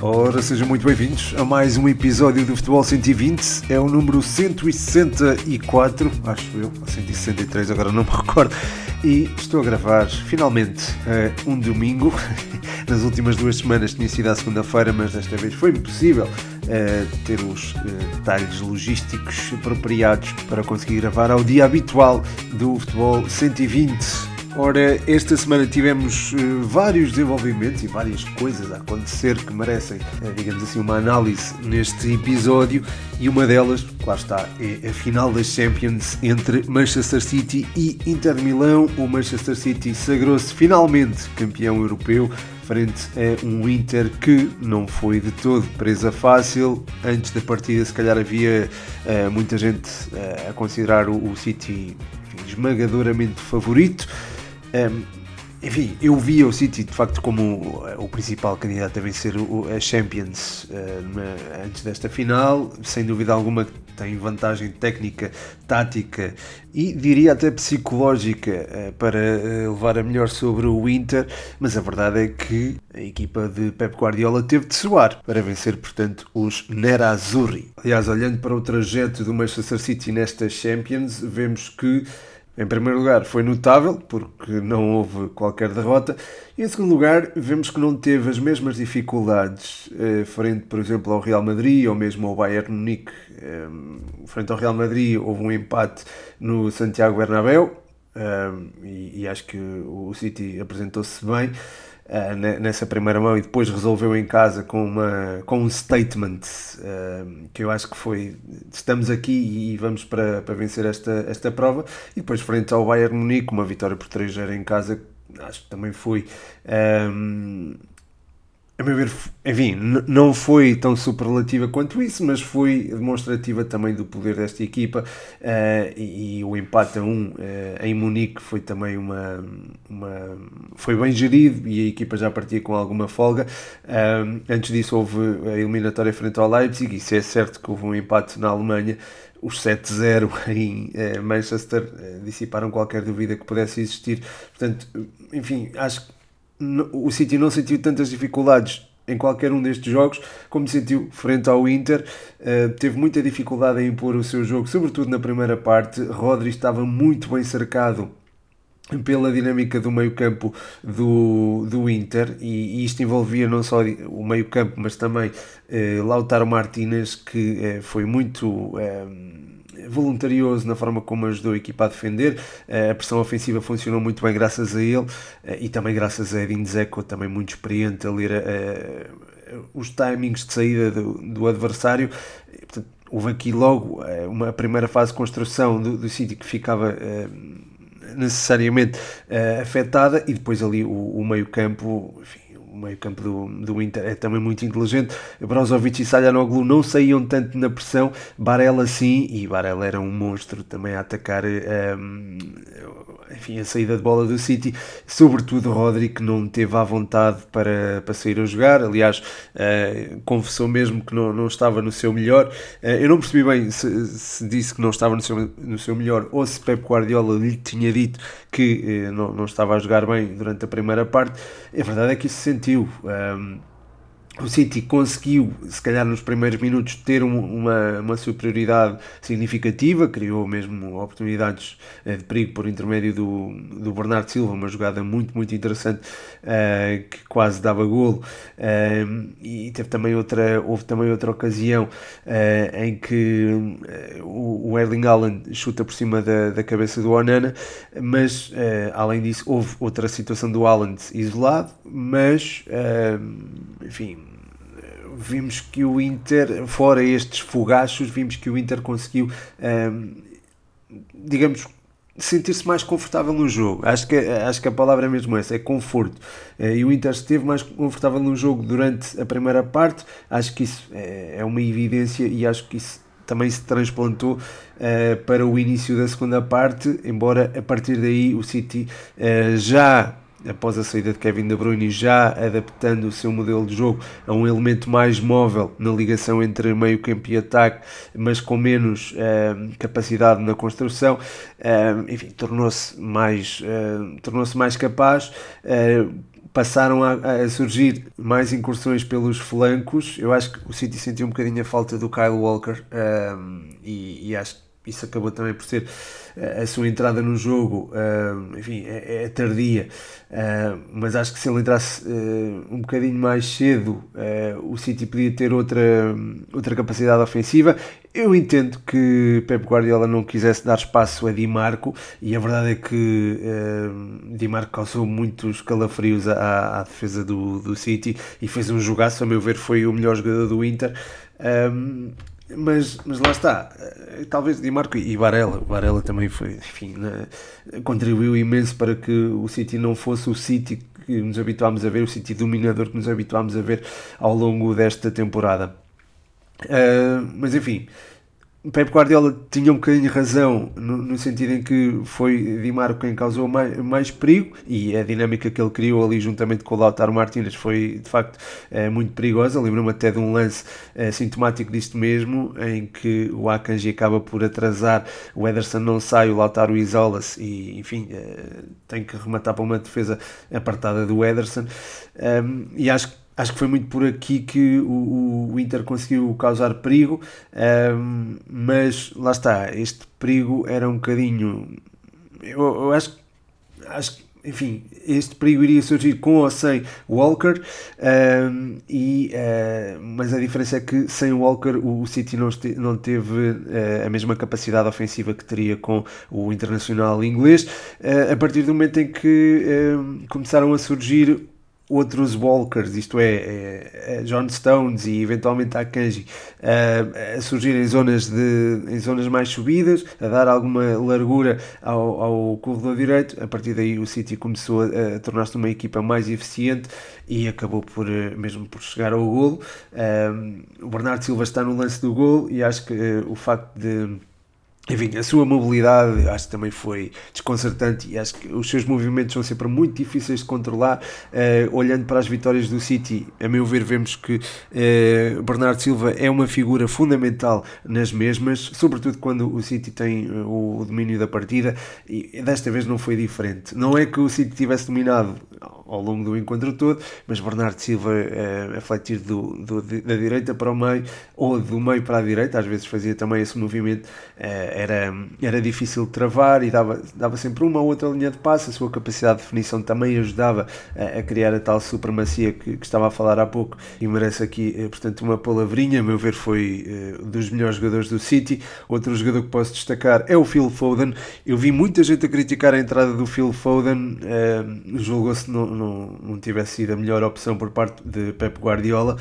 Ora, sejam muito bem-vindos a mais um episódio do Futebol 120. É o número 164, acho eu, 163, agora não me recordo. E estou a gravar finalmente uh, um domingo. Nas últimas duas semanas tinha sido à segunda-feira, mas desta vez foi impossível uh, ter os uh, detalhes logísticos apropriados para conseguir gravar ao dia habitual do Futebol 120. Ora, esta semana tivemos uh, vários desenvolvimentos e várias coisas a acontecer que merecem, uh, digamos assim, uma análise neste episódio e uma delas, claro está, é a final das Champions entre Manchester City e Inter Milão. O Manchester City sagrou-se finalmente campeão europeu frente a um Inter que não foi de todo presa fácil. Antes da partida, se calhar havia uh, muita gente a considerar o, o City enfim, esmagadoramente favorito. Enfim, eu via o City de facto como o principal candidato a vencer a Champions uh, antes desta final, sem dúvida alguma tem vantagem técnica, tática e diria até psicológica uh, para levar a melhor sobre o Inter, mas a verdade é que a equipa de Pep Guardiola teve de suar para vencer, portanto, os Nerazzurri. Aliás, olhando para o trajeto do Manchester City nesta Champions, vemos que em primeiro lugar, foi notável, porque não houve qualquer derrota. E em segundo lugar, vemos que não teve as mesmas dificuldades eh, frente, por exemplo, ao Real Madrid ou mesmo ao Bayern Munique. Eh, frente ao Real Madrid, houve um empate no Santiago Bernabéu eh, e, e, acho que o City apresentou-se bem. Uh, nessa primeira mão e depois resolveu em casa com, uma, com um statement uh, que eu acho que foi estamos aqui e vamos para, para vencer esta, esta prova. E depois frente ao Bayern Munique uma vitória por 3-0 em casa acho que também foi um, a meu ver, enfim, não foi tão superlativa quanto isso, mas foi demonstrativa também do poder desta equipa uh, e, e, o empate a um uh, em Munique foi também uma, uma, foi bem gerido e a equipa já partia com alguma folga. Uh, antes disso houve a eliminatória frente ao Leipzig e se é certo que houve um empate na Alemanha, os 7-0 em Manchester dissiparam qualquer dúvida que pudesse existir. Portanto, enfim, acho que o City não sentiu tantas dificuldades em qualquer um destes jogos como sentiu frente ao Inter. Uh, teve muita dificuldade em impor o seu jogo, sobretudo na primeira parte. Rodri estava muito bem cercado pela dinâmica do meio-campo do, do Inter e, e, isto envolvia não só o meio-campo, mas também eh, Lautaro Martinez, que eh, foi muito voluntarioso na forma como ajudou a equipa a defender. Eh, a pressão ofensiva funcionou muito bem graças a ele eh, e também graças a Edin Dzeko, também muito experiente a ler eh, os timings de saída do, do adversário. Portanto, houve aqui logo uma primeira fase de construção do, do City que ficava necessariamente afetada e depois ali o, o meio campo, enfim, o meio campo do, do Inter é também muito inteligente. Brozovic e Salhanoglu não saíam tanto na pressão, Barella sim, e Barella era um monstro também a atacar um, ehm, enfim, a saída de bola do City, sobretudo Rodri que não teve à vontade para, para sair a jogar, aliás uh, confessou mesmo que não, não estava no seu melhor, uh, eu não percebi bem se, se, disse que não estava no seu, no seu melhor ou se Pep Guardiola lhe tinha dito que uh, não, não estava a jogar bem durante a primeira parte, a verdade é que isso se sentiu. Um, ehm, o City conseguiu, se calhar nos primeiros minutos, ter uma, uma superioridade significativa, criou mesmo oportunidades eh, de perigo por intermédio do, do Bernardo Silva, uma jogada muito, muito interessante uh, que quase dava golo. Uh, e teve também outra, houve também outra ocasião uh, em que o Erling Haaland chuta por cima da, da cabeça do Onana, mas além disso, houve outra situação do Haaland isolado, mas enfim vimos que o Inter, fora estes fogachos, vimos que o Inter conseguiu, um, digamos, sentir-se mais confortável no jogo. Acho que, acho que a palavra é mesmo essa, é conforto. Eh, e o Inter esteve mais confortável no jogo durante a primeira parte. Acho que isso é, é uma evidência e acho que isso também se transplantou uh, para o início da segunda parte, embora a partir daí o City uh, já após a saída de Kevin De Bruyne, já adaptando o seu modelo de jogo a um elemento mais móvel na ligação entre meio campo e ataque, mas com menos uh, capacidade na construção, uh, enfim, tornou-se mais, uh, tornou-se mais capaz passaram a, a, surgir mais incursões pelos flancos. Eu acho que o City sentiu um bocadinho a falta do Kyle Walker e, e acho que isso acabou também por ser uh, a sua entrada no jogo, uh, enfim, é, é tardia, uh, mas acho que se ele entrasse um bocadinho mais cedo, o City podia ter outra, outra capacidade ofensiva. Eu entendo que Pep Guardiola não quisesse dar espaço a Di Marco e a verdade é que Di Marco causou muitos calafrios à, à defesa do, do City e fez um jogaço, a meu ver, foi o melhor jogador do Inter. Mas, mas lá está, eh, talvez Di Marco e Varela, Varela também foi, enfim, né, contribuiu imenso para que o City não fosse o City que nos habituámos a ver, o City dominador que nos habituámos a ver ao longo desta temporada. Uh, mas enfim, Pep Guardiola tinha um bocadinho razão no, no, sentido em que foi Di Marco quem causou mais, mais, perigo e a dinâmica que ele criou ali juntamente com o Lautaro Martínez foi de facto é, muito perigosa. Lembro-me até de um lance é, sintomático disto mesmo em que o Akanji acaba por atrasar, o Ederson não sai, o Lautaro isola-se e enfim é, tem que rematar para uma defesa apartada do Ederson e acho que Acho que foi muito por aqui que o, o Inter conseguiu causar perigo, um, mas lá está, este perigo era um bocadinho. Eu, eu acho, acho que, enfim, este perigo iria surgir com ou sem Walker, um, e, uh, mas a diferença é que sem Walker o City não, este, não teve uh, a mesma capacidade ofensiva que teria com o internacional inglês. Uh, a partir do momento em que começaram a surgir outros walkers, isto é, é, é, John Stones e eventualmente a Kanji, a surgir em zonas, de, em zonas mais subidas, a dar alguma largura ao, ao corredor direito. A partir daí o City começou a, a tornar-se uma equipa mais eficiente e acabou por eh, mesmo por chegar ao golo. o Bernardo Silva está no lance do golo e acho que eh, o facto de enfim, a sua mobilidade acho que também foi desconcertante e acho que os seus movimentos são sempre muito difíceis de controlar. Uh, olhando para as vitórias do City, a meu ver, vemos que uh, Bernardo Silva é uma figura fundamental nas mesmas, sobretudo quando o City tem uh, o domínio da partida e desta vez não foi diferente. Não é que o City tivesse dominado ao longo do encontro todo, mas Bernardo Silva a fletir do, do, da direita para o meio ou do meio para a direita, às vezes fazia também esse movimento era, era difícil de travar e dava, dava sempre uma ou outra linha de passe. A sua capacidade de definição também ajudava a, a criar a tal supremacia que, que, estava a falar há pouco e merece aqui, eh, portanto, uma palavrinha. A meu ver, foi uh, dos melhores jogadores do City. Outro jogador que posso destacar é o Phil Foden. Eu vi muita gente a criticar a entrada do Phil Foden, uh, julgou-se não, não, não tivesse sido a melhor opção por parte de Pep Guardiola.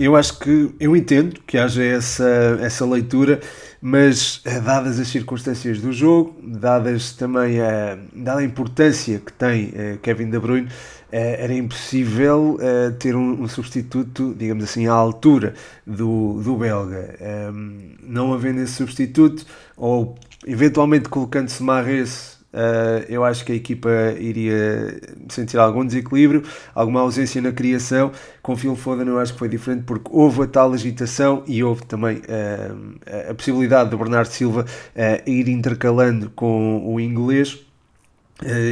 Eu acho que eu entendo que haja essa, essa leitura, mas eh, dadas as circunstâncias do jogo, dadas também a, dada a importância que tem eh, Kevin De Bruyne, eh, era impossível ter um, substituto, digamos assim, à altura do, do belga. Ehm, não havendo esse substituto, ou eventualmente colocando-se Marres Uh, eu acho que a equipa iria sentir algum desequilíbrio, alguma ausência na criação. Com Phil Foden eu acho que foi diferente porque houve a tal agitação e houve também uh, a possibilidade de Bernardo Silva uh, ir intercalando com o inglês.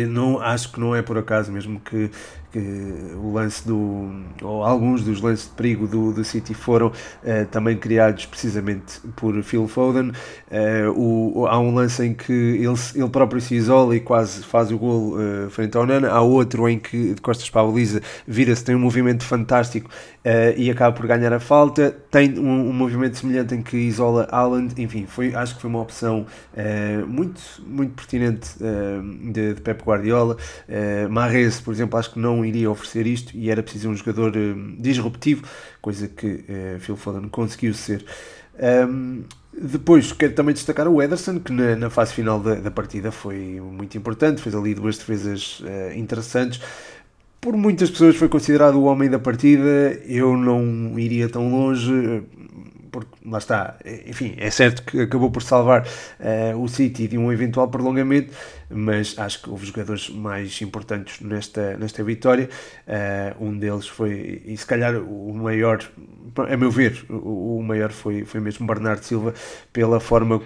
não, acho que não é por acaso mesmo que que o lance do ou alguns dos lances de perigo do, do City foram uh, também criados precisamente por Phil Foden. Uh, o, há um lance em que ele, ele próprio se isola e quase faz o gol uh, frente ao Nana. Há outro em que de costas para a baliza vira-se, tem um movimento fantástico e acaba por ganhar a falta. Tem um, um, movimento semelhante em que isola Haaland, enfim, foi, acho que foi uma opção muito, muito pertinente de, de Pep Guardiola. Uh, por exemplo, acho que não iria oferecer isto e era preciso um jogador uh, disruptivo, coisa que uh, Phil Foden conseguiu ser. Um, depois quero também destacar o Ederson, que na, na fase final da, da, partida foi muito importante, fez ali duas defesas uh, interessantes. Por muitas pessoas foi considerado o homem da partida, eu não iria tão longe, porque lá está, enfim, é certo que acabou por salvar uh, o City de um eventual prolongamento, mas acho que houve jogadores mais importantes nesta, nesta vitória. Uh, um deles foi, e se calhar o maior, a meu ver, o, o maior foi, foi mesmo Bernardo Silva, pela forma,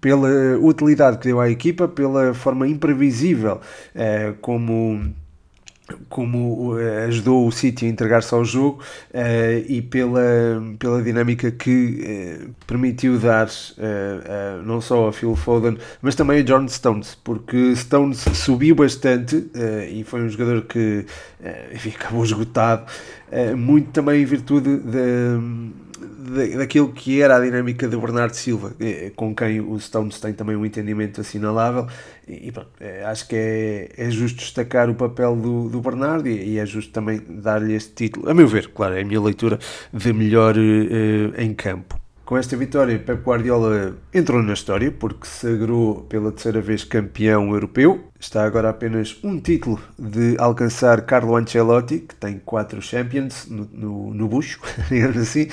pela utilidade que deu à equipa, pela forma imprevisível uh, como como uh, ajudou o City a entregar-se ao jogo uh, e pela, pela dinâmica que uh, permitiu dar não só a Phil Foden, mas também a John Stones, porque Stones subiu bastante e foi um jogador que enfim, acabou esgotado, muito também em virtude da daquilo que era a dinâmica de Bernardo Silva, eh, com quem o Stones tem também um entendimento assinalável, e, pronto, é, acho que é, é justo destacar o papel do, do Bernardo e, e é justo também dar-lhe este título, a meu ver, claro, é a minha leitura de melhor uh, em campo. Com esta vitória, Pep Guardiola entrou na história porque se sagrou pela terceira vez campeão europeu. Está agora apenas um título de alcançar Carlo Ancelotti, que tem quatro Champions no, no, no bucho, digamos assim.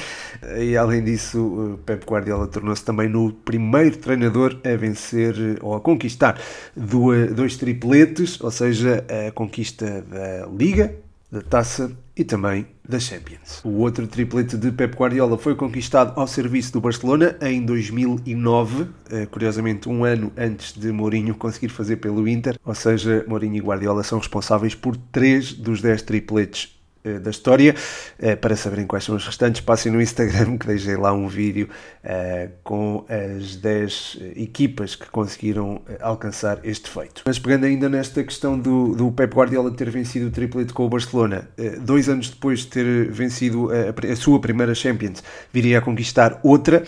E além disso, Pep Guardiola tornou-se também no primeiro treinador a vencer ou a conquistar dois tripletes, ou seja, a conquista da Liga, da Taça e também da Champions. O outro triplete de Pep Guardiola foi conquistado ao serviço do Barcelona em 2009, eh, curiosamente um ano antes de Mourinho conseguir fazer pelo Inter, ou seja, Mourinho e Guardiola são responsáveis por três dos dez tripletes da história. Eh, para saberem quais são os restantes, passem no Instagram que deixei lá um vídeo uh, com as 10 equipas que conseguiram alcançar este feito. Mas pegando ainda nesta questão do, do Pep Guardiola ter vencido o triplete com o Barcelona, dois anos depois de ter vencido a, a, sua primeira Champions, viria a conquistar outra.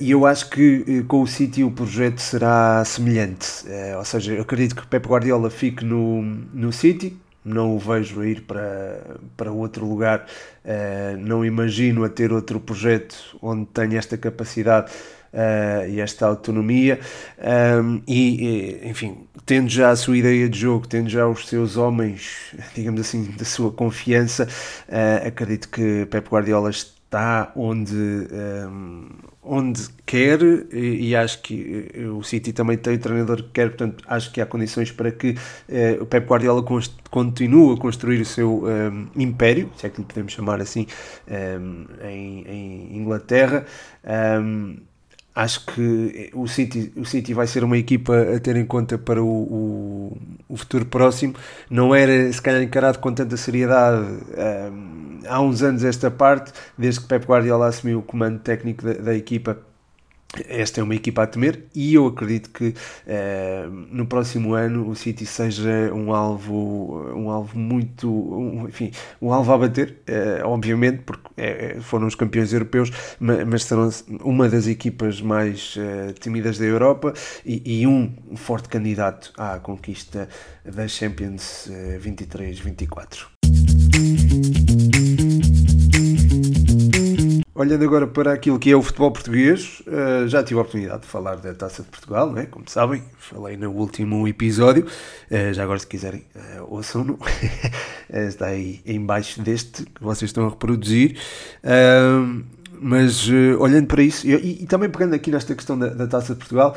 E eu acho que com o City o projeto será semelhante. ou seja, eu acredito que o Pep Guardiola fique no, no City, não o vejo a ir para, para outro lugar, uh, não imagino a ter outro projeto onde tenha esta capacidade uh, e esta autonomia. Um, e, enfim, tendo já a sua ideia de jogo, tendo já os seus homens, digamos assim, da sua confiança, uh, acredito que Pep Guardiola está onde, um, onde quer e, e, acho que eh, o City também tem o treinador que quer, portanto acho que há condições para que uh, o Pep Guardiola continue a construir o seu um, império, se é que lhe podemos chamar assim, um, em, em, Inglaterra. Acho que o City, o City vai ser uma equipa a ter em conta para o, o, o futuro próximo. Não era se calhar encarado com tanta seriedade há uns anos esta parte, desde que Pep Guardiola assumiu o comando técnico da, da equipa esta é uma equipa a temer e eu acredito que uh, no próximo ano o City seja um alvo um alvo muito um, enfim um alvo a bater uh, obviamente porque é, foram os campeões europeus mas, mas, serão uma das equipas mais temidas da Europa e, e, um forte candidato à conquista da Champions 23-24 Olhando agora para aquilo que é o futebol português, uh, já tive a oportunidade de falar da Taça de Portugal, né? como sabem, falei no último episódio. Uh, já agora, se quiserem, uh, ouçam-no. Está aí embaixo deste que vocês estão a reproduzir. Mas olhando para isso, e, também pegando aqui nesta questão da Taça de Portugal,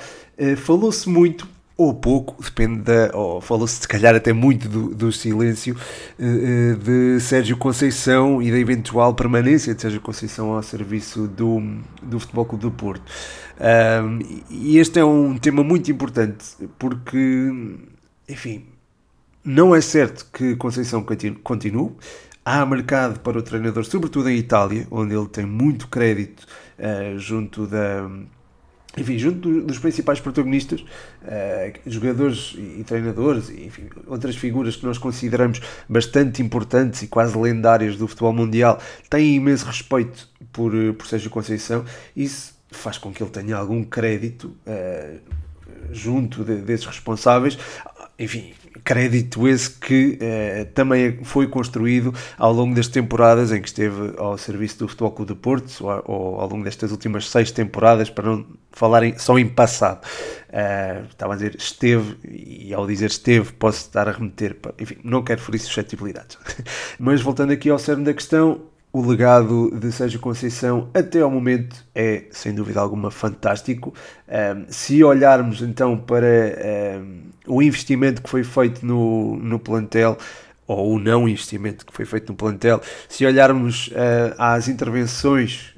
falou-se muito ou pouco, depende da. ou falou-se se calhar até muito do, do silêncio uh, de Sérgio Conceição e da eventual permanência de Sérgio Conceição ao serviço do, do Futebol Clube do Porto. Um, e este é um tema muito importante porque, enfim, não é certo que Conceição continue. Há mercado para o treinador, sobretudo em Itália, onde ele tem muito crédito uh, junto da enfim, junto dos principais protagonistas, uh, jogadores e treinadores, e enfim, outras figuras que nós consideramos bastante importantes e quase lendárias do futebol mundial, têm imenso respeito por, eh, por Sérgio Conceição. Isso faz com que ele tenha algum crédito uh, junto de, desses responsáveis. Enfim, crédito esse que eh, também foi construído ao longo das temporadas em que esteve ao serviço do Futebol Clube de Porto, ou, ou, ao longo destas últimas seis temporadas, para não falarem só em passado. Uh, estava a dizer esteve, e ao dizer esteve, posso estar a remeter, para, enfim, não quero ferir suscetibilidades. Mas voltando aqui ao cerne da questão, o legado de Sérgio Conceição até ao momento é, sem dúvida alguma, fantástico. Um, se olharmos então para um, o investimento que foi feito no, no plantel, ou o não investimento que foi feito no plantel, se olharmos uh, às intervenções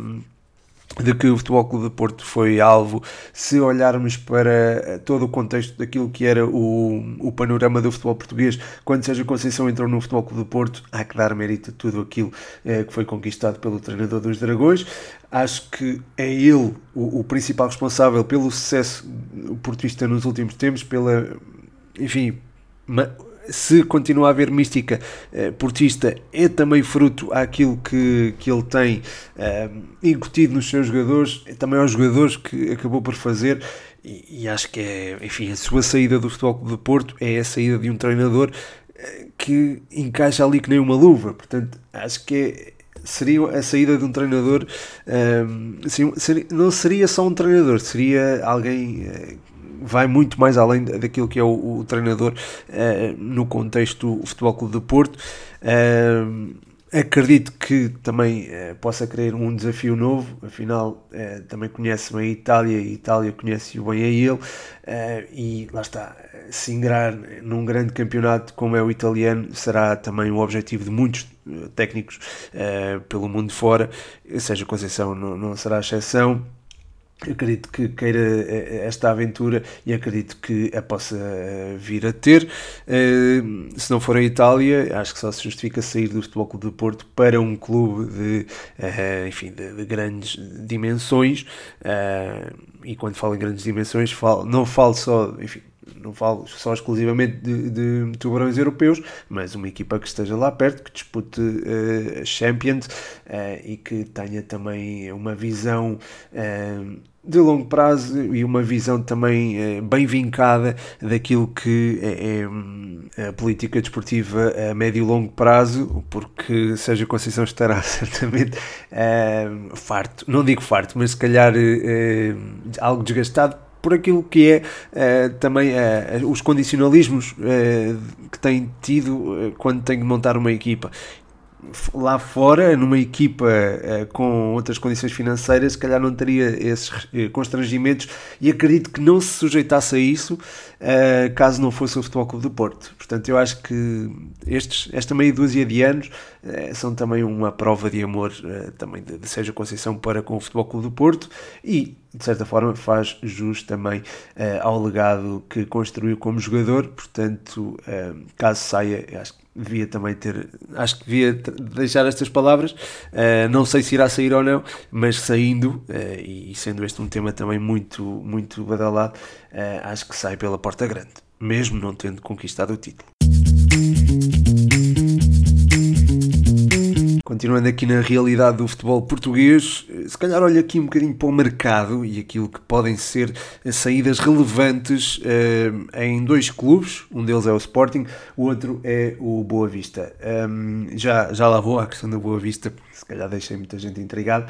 um, de que o Futebol Clube de Porto foi alvo, se olharmos para todo o contexto daquilo que era o, o panorama do futebol português, quando Sérgio Conceição entrou no Futebol Clube de Porto, há que dar mérito a tudo aquilo eh, que foi conquistado pelo treinador dos Dragões. Acho que é ele o, o principal responsável pelo sucesso portista nos últimos tempos, pela, enfim, se continua a haver mística eh, portista, é também fruto àquilo que, que ele tem eh, incutido nos seus jogadores, é também aos jogadores que acabou por fazer. E, e, acho que é, enfim, a sua saída do Futebol Clube de Porto é a saída de um treinador eh, que encaixa ali que nem uma luva. Portanto, acho que é, seria a saída de um treinador. Eh, seria, não seria só um treinador, seria alguém uh, vai muito mais além daquilo que é o, o treinador uh, no contexto do Futebol Clube de Porto. Uh, acredito que também uh, possa querer um desafio novo, afinal também conhece bem a Itália e a Itália conhece-o bem a ele. E lá está, se ingrar num grande campeonato como é o italiano será também o objetivo de muitos técnicos pelo mundo fora, seja Conceição não, não será a acredito que queira eh, eh, esta aventura e acredito que a possa eh, vir a ter. Se não for a Itália, acho que só se justifica sair do Futebol Clube do Porto para um clube de, enfim, de grandes dimensões. E quando falo em grandes dimensões, falo, não falo só, enfim, não falo só exclusivamente de, de, tubarões europeus, mas uma equipa que esteja lá perto, que dispute uh, Champions uh, e que tenha também uma visão uh, de longo prazo e uma visão também bem vincada daquilo que é, é hum, a política desportiva a médio e longo prazo, porque Sérgio Conceição estará certamente farto, não digo farto, mas se calhar algo desgastado por aquilo que é uh, também uh, os condicionalismos uh, que tem tido quando tem de montar uma equipa lá fora, numa equipa uh, com outras condições financeiras, se calhar não teria esses uh, constrangimentos e acredito que não se sujeitasse a isso uh, caso não fosse o Futebol Clube do Porto. Portanto, eu acho que estes, esta meia dúzia de anos são também uma prova de amor também de, de Sérgio Conceição para com o Futebol Clube do Porto e, de certa forma, faz jus também ao legado que construiu como jogador. Portanto, caso saia, acho que devia também ter, acho que devia deixar estas palavras, uh, não sei se irá sair ou não, mas saindo, uh, e sendo este um tema também muito, muito badalado, uh, acho que sai pela porta grande, mesmo não tendo conquistado o título. Continuando aqui na realidade do futebol português, se calhar olho aqui um bocadinho para o mercado e aquilo que podem ser saídas relevantes uh, em dois clubes, um deles é o Sporting, o outro é o Boa Vista. Um, já, já lá vou à questão do Boa Vista, se calhar deixei muita gente intrigada,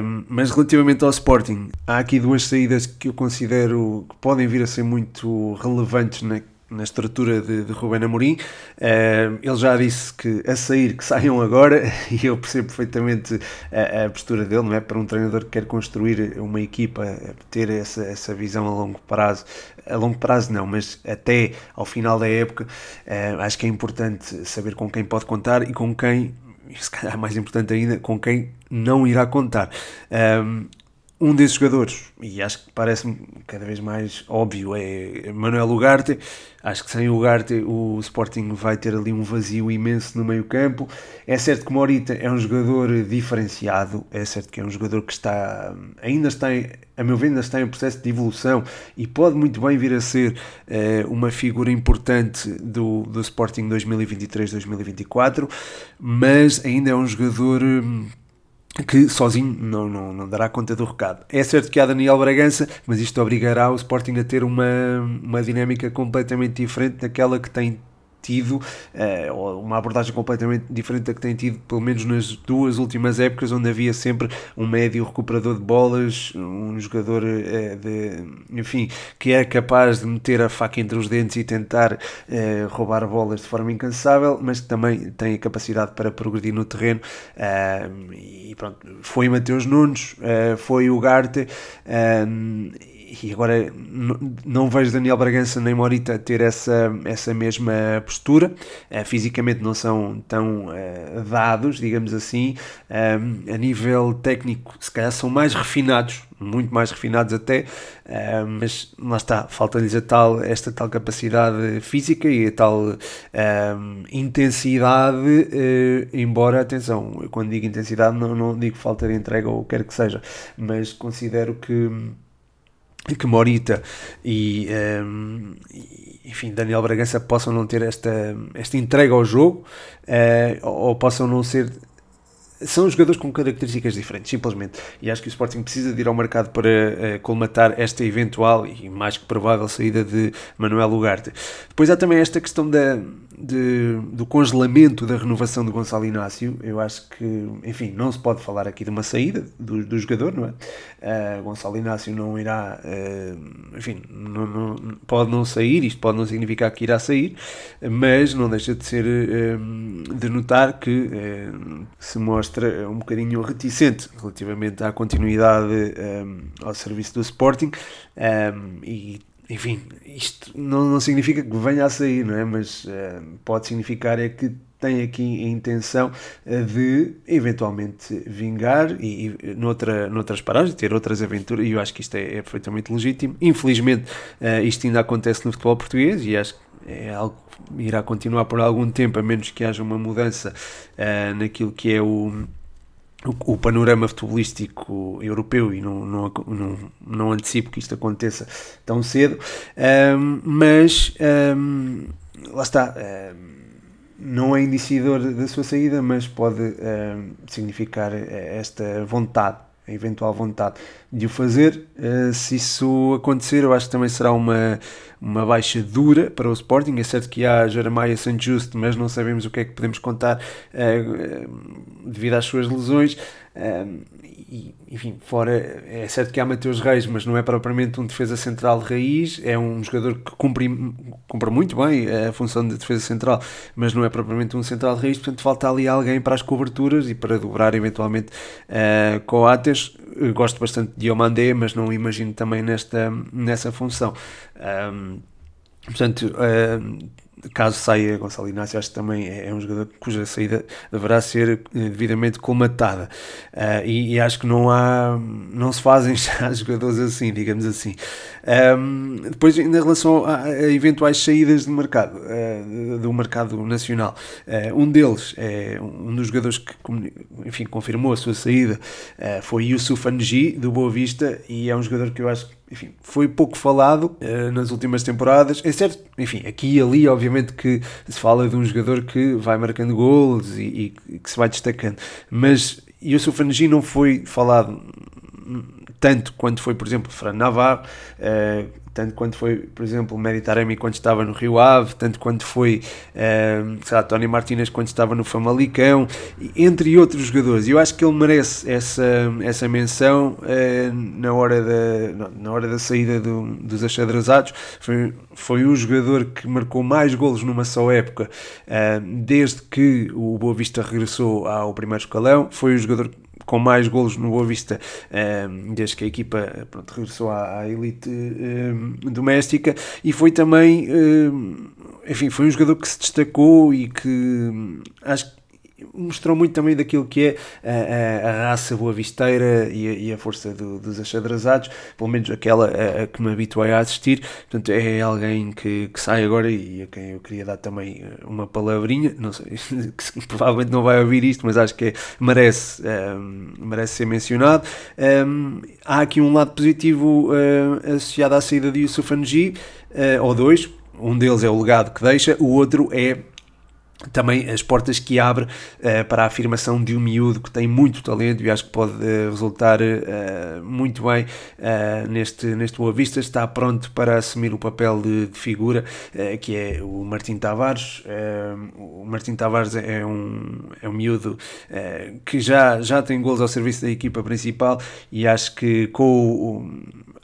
um, mas relativamente ao Sporting, há aqui duas saídas que eu considero que podem vir a ser muito relevantes na na estrutura de, de Ruben Amorim. Uh, ele já disse que a sair, que saiam agora, e eu percebo perfeitamente a, a, postura dele, não é? Para um treinador que quer construir uma equipa, ter essa, essa visão a longo prazo, a longo prazo não, mas até ao final da época, uh, acho que é importante saber com quem pode contar e com quem, se calhar mais importante ainda, com quem não irá contar. Um, um desses jogadores, e acho que parece-me cada vez mais óbvio, é Manuel Ugarte. Acho que sem Ugarte o Sporting vai ter ali um vazio imenso no meio campo. É certo que Morita é um jogador diferenciado, é certo que é um jogador que está, ainda está, em, a meu ver, ainda está em processo de evolução e pode muito bem vir a ser uh, uma figura importante do, do Sporting 2023-2024, mas ainda é um jogador... Que sozinho não, não, não dará conta do recado. É certo que há Daniel Bragança, mas isto obrigará o Sporting a ter uma, uma dinâmica completamente diferente daquela que tem uh, uma abordagem completamente diferente da que tem tido, pelo menos nas duas últimas épocas, onde havia sempre um médio recuperador de bolas, um jogador uh, de, enfim, que é capaz de meter a faca entre os dentes e tentar uh, roubar bolas de forma incansável, mas que também tem a capacidade para progredir no terreno. e pronto, foi Mateus Nunes, foi o Garte e agora não vejo Daniel Bragança nem Morita ter essa, essa mesma postura. Uh, fisicamente não são tão uh, dados, digamos assim. a nível técnico, se calhar são mais refinados, muito mais refinados até, mas lá está, falta-lhes tal, esta tal capacidade física e a tal intensidade, uh, embora, atenção, quando digo intensidade não, não digo falta de entrega ou quer que seja, mas considero que que Morita e, um, enfim, Daniel Bragança possam não ter esta, esta entrega ao jogo uh, ou possam não ser são jogadores com características diferentes, simplesmente. E acho que o Sporting precisa de ir ao mercado para uh, colmatar esta eventual e mais que provável saída de Manuel Ugarte. Depois há também esta questão da, de, do congelamento da renovação do Gonçalo Inácio. Eu acho que, enfim, não se pode falar aqui de uma saída do, do jogador, não é? Uh, Gonçalo Inácio não irá, uh, enfim, não, não, pode não sair, isto pode não significar que irá sair, mas não deixa de ser de notar que se mostra um bocadinho reticente relativamente à continuidade ao serviço do Sporting e enfim, isto não, não significa que venha a sair, não é? Mas uh, pode significar é que tem aqui a intenção uh, de eventualmente vingar e, e noutra, noutras paragens, ter outras aventuras, e eu acho que isto é, é perfeitamente legítimo. Infelizmente, uh, isto ainda acontece no futebol português e acho que é algo que irá continuar por algum tempo, a menos que haja uma mudança naquilo que é o o, o, panorama futebolístico europeu e não, não, não, não, antecipo que isto aconteça tão cedo, um, mas um, lá está. Um, não é indiciador da sua saída, mas pode significar eh, esta vontade a eventual vontade de o fazer. Uh, se isso acontecer, eu acho que também será uma, uma baixa dura para o Sporting. É certo que há Jeremiah St. Just, mas não sabemos o que é que podemos contar uh, devido às suas lesões. Uh, e, enfim, fora, é certo que há Mateus Reis, mas não é propriamente um defesa central de raiz, é um jogador que cumpre, cumpre muito bem a função de defesa central, mas não é propriamente um central de raiz, portanto falta ali alguém para as coberturas e para dobrar eventualmente uh, Coates. Eu gosto bastante de Diomandé, mas não imagino também nesta, nessa função. Um, portanto, uh, caso saia Gonçalo Inácio, acho que também é, é um jogador cuja saída deverá ser eh, devidamente colmatada. Uh, e, e, acho que não há, não se fazem já jogadores assim, digamos assim. Um, depois, em relação a, a, eventuais saídas de mercado, uh, do mercado nacional, uh, um deles é um dos jogadores que, enfim, confirmou a sua saída, foi Yusuf Anji, do Boa Vista, e é um jogador que eu acho que enfim, foi pouco falado uh, nas últimas temporadas. É certo, enfim, aqui e ali, obviamente, que se fala de um jogador que vai marcando gols e, e, que se vai destacando, mas Yusuf Anji não foi falado tanto quanto foi, por exemplo, Fran Navarro, uh, tanto quanto foi, por exemplo, o Meditaremi quando estava no Rio Ave, tanto quanto foi, uh, sei lá, Tony Martinez quando estava no Famalicão, entre outros jogadores. Eu acho que ele merece essa, essa menção uh, na, hora da, na hora da saída do, dos achadrezados. Foi, foi um jogador que marcou mais golos numa só época, uh, desde que o Boa Vista regressou ao primeiro escalão. Foi o jogador com mais golos no Boa Vista um, desde que a equipa pronto, regressou à, à elite um, doméstica. E foi também, um, enfim, foi um jogador que se destacou e que acho que mostrou muito também daquilo que é a, a, a raça boavisteira e a, e a força do, dos achadrezados, pelo menos aquela a, que me habituei a assistir. Portanto, é alguém que, que, sai agora e a quem eu queria dar também eh, uma palavrinha. Não sei, que provavelmente não vai ouvir isto, mas acho que é, merece, um, ehm, merece ser mencionado. Um, ehm, há aqui um lado positivo uh, associado à saída de Yusuf Anji, uh, ou dois. Um deles é o legado que deixa, o outro é também as portas que abre uh, para a afirmação de um miúdo que tem muito talento e acho que pode uh, resultar uh, muito bem neste, neste Boa Vista. Está pronto para assumir o papel de, de figura que é o Martim Tavares. o Martim Tavares é um, é um miúdo que já, já tem gols ao serviço da equipa principal e acho que com o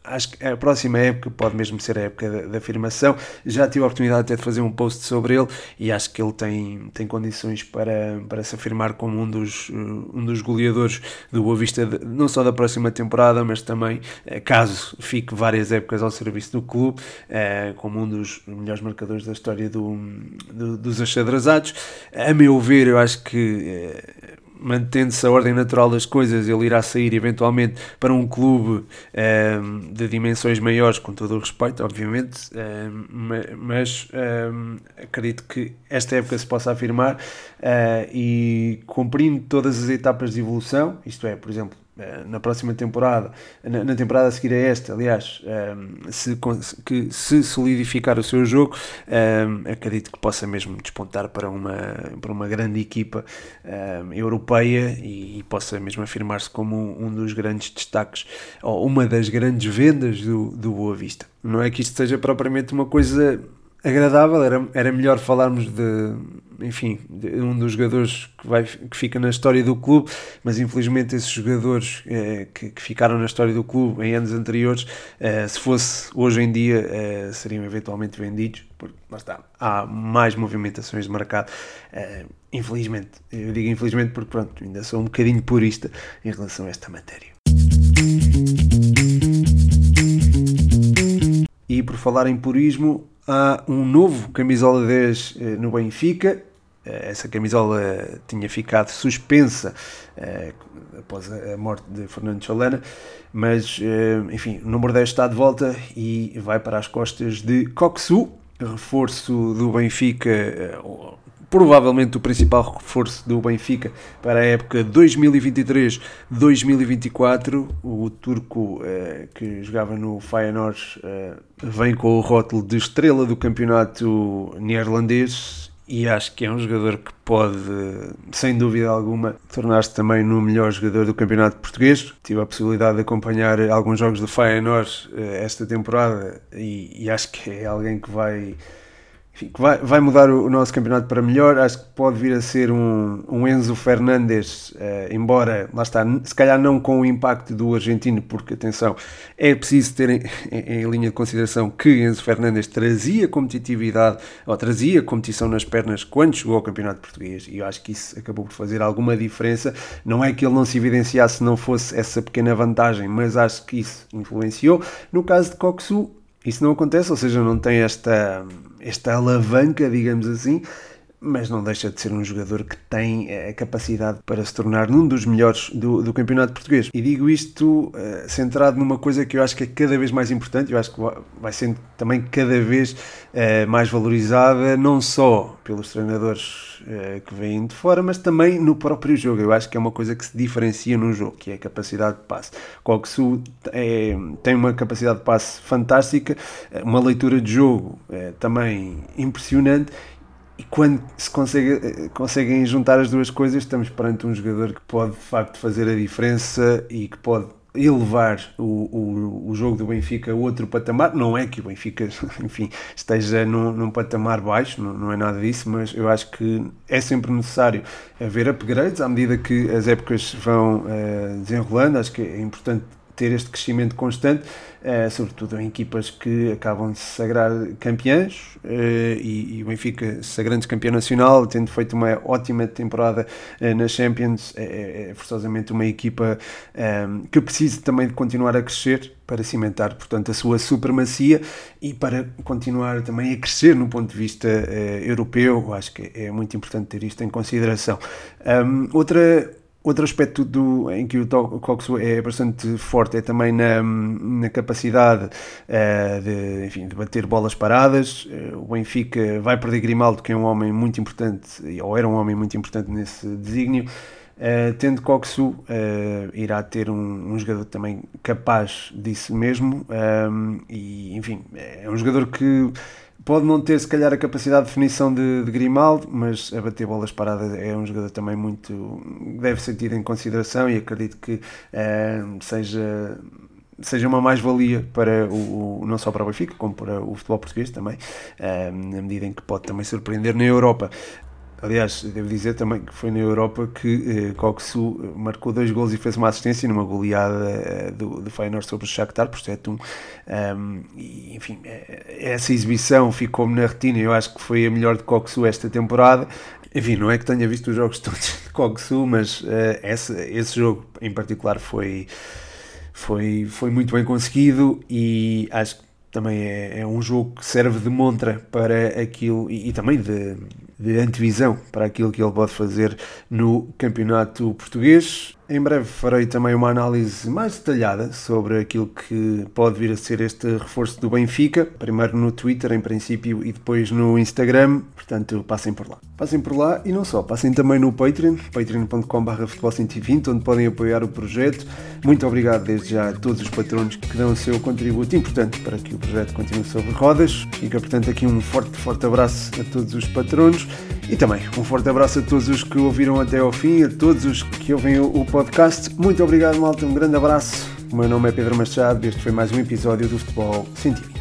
acho que a próxima época pode mesmo ser a época da, da, afirmação. Já tive a oportunidade até de fazer um post sobre ele e acho que ele tem, tem condições para, para se afirmar como um dos, um dos goleadores do Boa Vista, de, não só da próxima temporada, mas também, eh, caso fique várias épocas ao serviço do clube, eh, como um dos melhores marcadores da história do, do dos achadrezados. A meu ver, eu acho que eh, mantendo-se a ordem natural das coisas, ele irá sair eventualmente para um clube um, ehm, de dimensões maiores, com todo o respeito, obviamente, um, ehm, mas um, ehm, acredito que esta época se possa afirmar uh, e cumprindo todas as etapas de evolução, isto é, por exemplo, na próxima temporada, na, temporada a seguir a esta, aliás, ehm, se, que, se solidificar o seu jogo, ehm, acredito que possa mesmo despontar para uma, para uma grande equipa ehm, europeia e, e, possa mesmo afirmar-se como um, dos grandes destaques, ou uma das grandes vendas do, do Boa Vista. Não é que isto seja propriamente uma coisa agradável, era, era melhor falarmos de, enfim, um dos jogadores que, vai, que fica na história do clube, mas infelizmente esses jogadores eh, que, que, ficaram na história do clube em anos anteriores, eh, se fosse hoje em dia, eh, seriam eventualmente vendidos, porque lá está, há mais movimentações de mercado. Infelizmente, eu digo infelizmente porque pronto, ainda sou um bocadinho purista em relação a esta matéria. E por falar em purismo, há um novo camisola 10 eh, no Benfica. Eh, essa camisola tinha ficado suspensa eh, após a morte de Fernando Cholana, mas enfim, o número 10 está de volta e vai para as costas de Coxu, reforço do Benfica, provavelmente o principal reforço do Benfica para a época 2023-2024. O turco eh, que jogava no Feyenoord eh, vem com o rótulo de estrela do campeonato neerlandês e acho que é um jogador que pode, sem dúvida alguma, tornar-se também no melhor jogador do campeonato português. Tive a possibilidade de acompanhar alguns jogos do Feyenoord eh, esta temporada e, e acho que é alguém que vai enfim, que vai, vai mudar o, o, nosso campeonato para melhor. Acho que pode vir a ser um, um Enzo Fernandes, uh, embora, lá está, se calhar não com o impacto do argentino, porque, atenção, é preciso ter em, em, em linha de consideração que Enzo Fernandes trazia competitividade, ou trazia competição nas pernas quando chegou ao campeonato português, e eu acho que isso acabou por fazer alguma diferença. Não é que ele não se evidenciasse se não fosse essa pequena vantagem, mas acho que isso influenciou. No caso de Coxu, isso não acontece, ou seja, não tem esta, esta alavanca, digamos assim, mas não deixa de ser um jogador que tem a capacidade para se tornar um dos melhores do, do campeonato português. E digo isto uh, centrado numa coisa que eu acho que é cada vez mais importante, eu acho que vai sendo também cada vez uh, mais valorizada, não só pelos treinadores uh, que vêm de fora, mas também no próprio jogo. Eu acho que é uma coisa que se diferencia no jogo, que é a capacidade de passe. Coxu é, tem uma capacidade de passe fantástica, uma leitura de jogo também impressionante e quando se consegue, conseguem juntar as duas coisas, estamos perante um jogador que pode de facto fazer a diferença e que pode elevar o, o, o jogo do Benfica a outro patamar. Não é que o Benfica, enfim, esteja num, num patamar baixo, não, não, é nada disso, mas eu acho que é sempre necessário haver upgrades à medida que as épocas vão uh, desenrolando. Acho que é importante ter este crescimento constante, uh, sobretudo em equipas que acabam de se sagrar campeãs uh, e, e, o Benfica sagrando campeão nacional, tendo feito uma ótima temporada uh, na Champions, é, é, é, forçosamente uma equipa um, que precisa também de continuar a crescer para cimentar, portanto, a sua supremacia e para continuar também a crescer no ponto de vista europeu. Acho que é muito importante ter isto em consideração. Um, outra Outro aspecto do, em que o Coxo é bastante forte é também na, na capacidade uh, de, enfim, de bater bolas paradas. Uh, o Benfica vai perder Grimaldo, que é um homem muito importante, ou era um homem muito importante nesse desígnio. Uh, tendo Coxo, irá ter um, um, jogador também capaz disso mesmo. Um, e, enfim, é um jogador que Pode não ter, se calhar, a capacidade de definição de, de Grimaldo, mas a bater bolas paradas é um jogador também muito. deve ser tido em consideração e acredito que uh, seja seja uma mais-valia para o, o, não só para o Benfica, como para o futebol português também, uh, na medida em que pode também surpreender na Europa. Aliás, devo dizer também que foi na Europa que eh, Coxu marcou dois gols e fez uma assistência numa goleada eh, do, do Feyenoord sobre o Shakhtar por 7-1. Um, e, enfim, eh, essa exibição ficou-me na retina. Eu acho que foi a melhor de Coxu esta temporada. Enfim, não é que tenha visto os jogos todos de Kogsu, mas esse, esse jogo em particular foi, foi, foi muito bem conseguido e acho que também é, é um jogo que serve de montra para aquilo e, e também de, de antevisão para aquilo que ele pode fazer no campeonato português. Em breve farei também uma análise mais detalhada sobre aquilo que pode vir a ser este reforço do Benfica, primeiro no Twitter em princípio e depois no Instagram, portanto passem por lá. Passem por lá e não só, passem também no Patreon, patreon.com.br futebol120, onde podem apoiar o projeto. Muito obrigado desde já a todos os patronos que dão o seu contributo importante para que o projeto continue sobre rodas. Fica portanto aqui um forte, forte abraço a todos os patronos e também um forte abraço a todos os que ouviram até ao fim, a todos os que ouvem o podcast. Muito obrigado, malta. Um grande abraço. O meu nome é Pedro Machado e este foi mais um episódio do Futebol Científico.